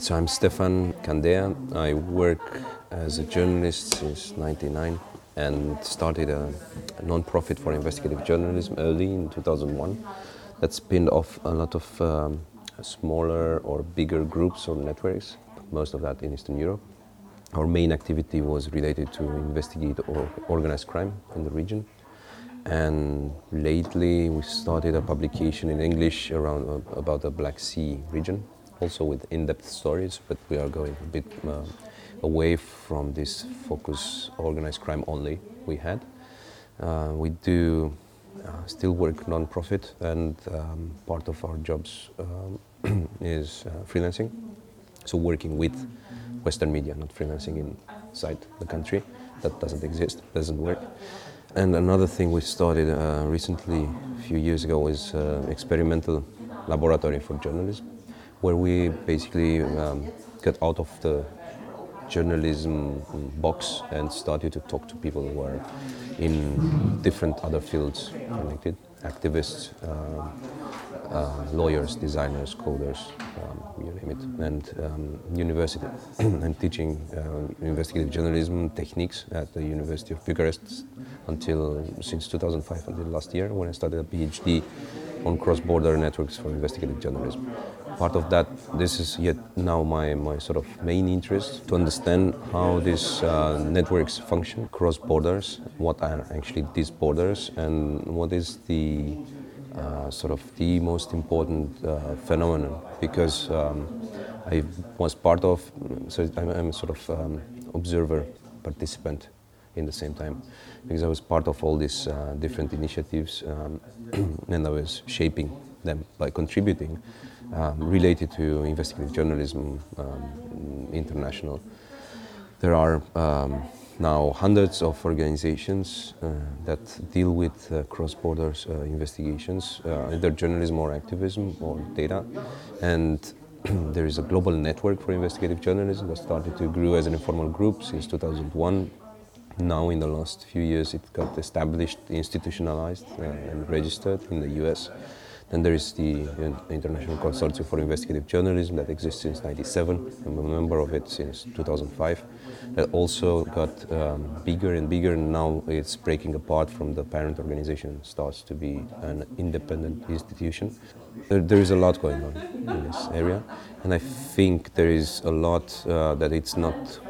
So I'm Stefan Candea. I work as a journalist since 99 and started a, a non-profit for investigative journalism early in 2001 that spinned off a lot of um, smaller or bigger groups or networks, most of that in Eastern Europe. Our main activity was related to investigate or organized crime in the region. And lately we started a publication in English around uh, about the Black Sea region also with in-depth stories, but we are going a bit uh, away from this focus organized crime only we had. Uh, we do uh, still work non-profit, and um, part of our jobs um, is uh, freelancing. So working with Western media, not freelancing inside the country. That doesn't exist, doesn't work. And another thing we started uh, recently, a few years ago, is uh, experimental laboratory for journalism where we basically um, got out of the journalism box and started to talk to people who are in different other fields connected activists, uh, uh, lawyers, designers, coders, um, you name it, and um, university. I'm teaching uh, investigative journalism techniques at the University of Bucharest until since 2005 until last year when I started a PhD on cross-border networks for investigative journalism part of that, this is yet now my, my sort of main interest to understand how these uh, networks function cross borders, what are actually these borders, and what is the uh, sort of the most important uh, phenomenon. Because um, I was part of, so I'm, I'm a sort of um, observer, participant in the same time because I was part of all these uh, different initiatives um, and I was shaping them by contributing um, related to investigative journalism um, international. There are um, now hundreds of organizations uh, that deal with uh, cross-border uh, investigations, uh, either journalism or activism or data. And there is a global network for investigative journalism that started to grow as an informal group since 2001. Now, in the last few years, it got established, institutionalized, uh, and registered in the US. Then there is the International Consortium for Investigative Journalism that exists since 97. I'm a member of it since 2005. That also got um, bigger and bigger, and now it's breaking apart from the parent organization, starts to be an independent institution. There, there is a lot going on in this area, and I think there is a lot uh, that it's not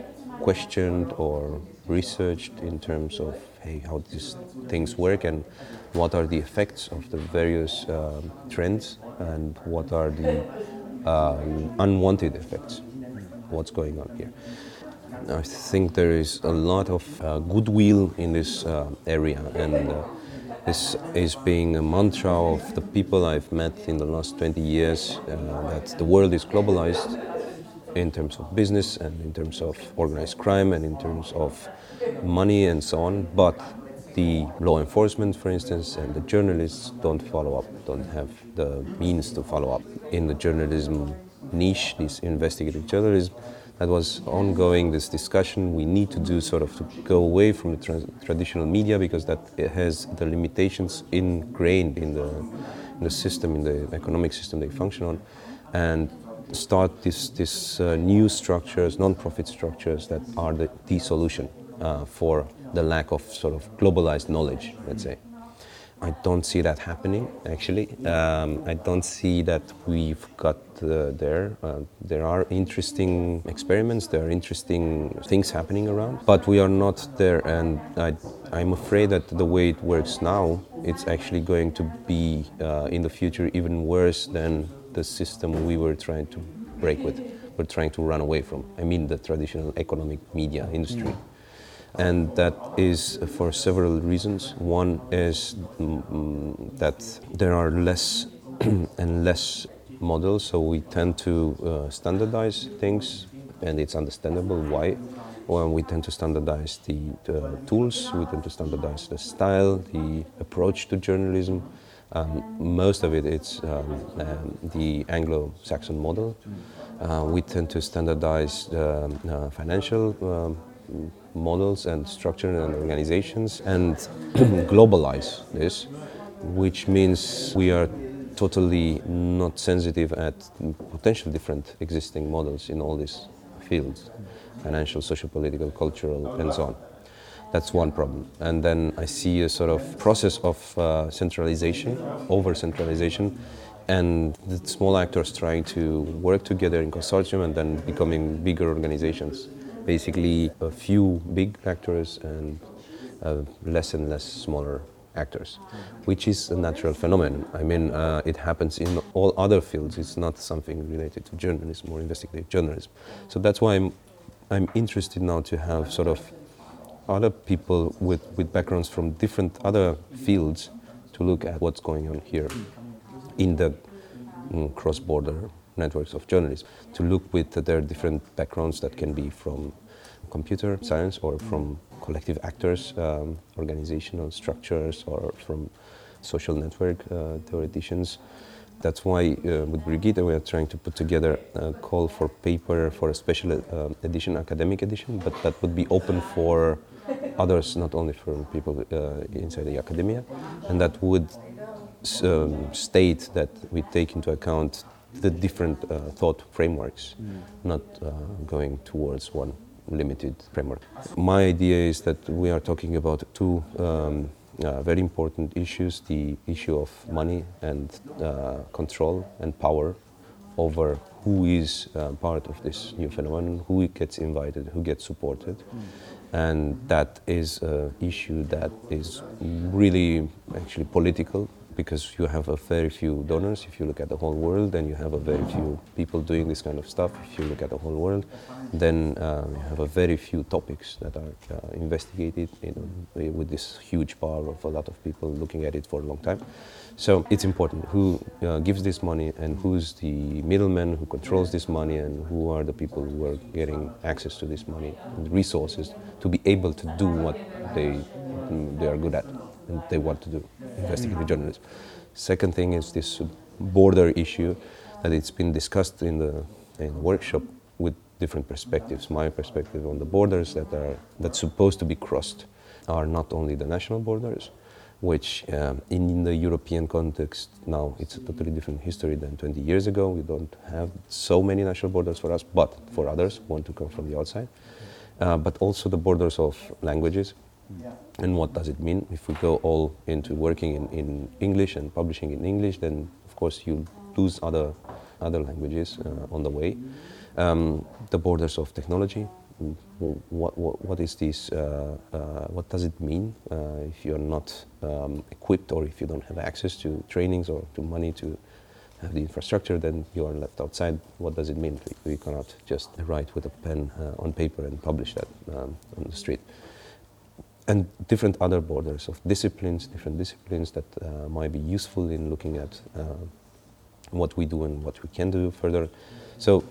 questioned or researched in terms of hey, how these things work and what are the effects of the various um, trends and what are the um, unwanted effects, what's going on here. I think there is a lot of uh, goodwill in this uh, area, and uh, this is being a mantra of the people I've met in the last 20 years uh, that the world is globalized in terms of business and in terms of organized crime and in terms of money and so on, but the law enforcement, for instance, and the journalists don't follow up, don't have the means to follow up. In the journalism niche, this investigative journalism, that was ongoing, this discussion. We need to do sort of to go away from the tra- traditional media because that has the limitations ingrained in the, in the system, in the economic system they function on, and start this, this uh, new structures, non-profit structures that are the, the solution uh, for the lack of sort of globalized knowledge, let's say. I don't see that happening, actually. Um, I don't see that we've got uh, there. Uh, there are interesting experiments, there are interesting things happening around, but we are not there. And I, am afraid that the way it works now, it's actually going to be uh, in the future even worse than the system we were trying to break with, we're trying to run away from. I mean, the traditional economic media industry and that is for several reasons. One is mm, that there are less and less models, so we tend to uh, standardize things, and it's understandable why. Well, we tend to standardize the, the, tools, we tend to standardize the style, the approach to journalism. Um, most of it it's um, um, the Anglo-Saxon model. Uh, we tend to standardize the uh, financial um, models and structure and organizations and globalize this, which means we are totally not sensitive at potential different existing models in all these fields financial, social, political, cultural, and so on. That's one problem. And then I see a sort of process of uh, centralization, over centralization, and the small actors trying to work together in consortium and then becoming bigger organizations. Basically, a few big actors and uh, less and less smaller actors, which is a natural phenomenon. I mean, uh, it happens in all other fields. It's not something related to journalism or investigative journalism. So that's why I'm, I'm interested now to have sort of other people with, with backgrounds from different other fields to look at what's going on here in the mm, cross-border networks of journalists, to look with their different backgrounds that can be from computer science or from collective actors, um, organizational structures, or from social network uh, theoreticians. That's why uh, with Brigitte we are trying to put together a call for paper for a special uh, edition, academic edition, but that would be open for others, not only for people uh, inside the academia, and that would um, state that we take into account the different uh, thought frameworks, mm. not uh, going towards one limited framework. My idea is that we are talking about two um, uh, very important issues the issue of money and uh, control and power over who is uh, part of this new phenomenon, who gets invited, who gets supported. Mm. And that is an issue that is really actually political because you have a very few donors if you look at the whole world, and you have a very few people doing this kind of stuff if you look at the whole world. Then uh, you have a very few topics that are uh, investigated you know, with this huge power of a lot of people looking at it for a long time. So it's important who uh, gives this money and who's the middleman who controls this money and who are the people who are getting access to this money and resources to be able to do what they, they are good at and they want to do, investigative journalism. Second thing is this border issue that it's been discussed in the, in workshop with different perspectives. My perspective on the borders that are that's supposed to be crossed are not only the national borders, which um, in the European context now it's a totally different history than 20 years ago. We don't have so many national borders for us, but for others who want to come from the outside. Uh, but also the borders of languages, and what does it mean? If we go all into working in, in English and publishing in English, then of course you lose other, other languages uh, on the way. Um, the borders of technology. What, what, what is this? Uh, uh, what does it mean uh, if you're not um, equipped or if you don't have access to trainings or to money to have the infrastructure, then you are left outside. What does it mean? We, we cannot just write with a pen uh, on paper and publish that um, on the street and different other borders of disciplines, different disciplines that uh, might be useful in looking at uh, what we do and what we can do further. So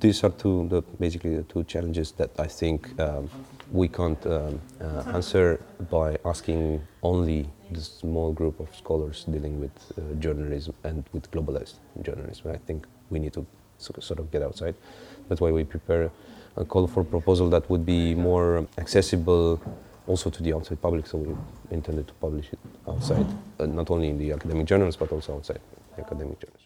these are two, the, basically the two challenges that I think um, we can't um, uh, answer by asking only the small group of scholars dealing with uh, journalism and with globalized journalism. I think we need to sort of get outside. That's why we prepare a call for proposal that would be more accessible also to the outside public, so we intended to publish it outside, uh, not only in the academic journals, but also outside the academic journals.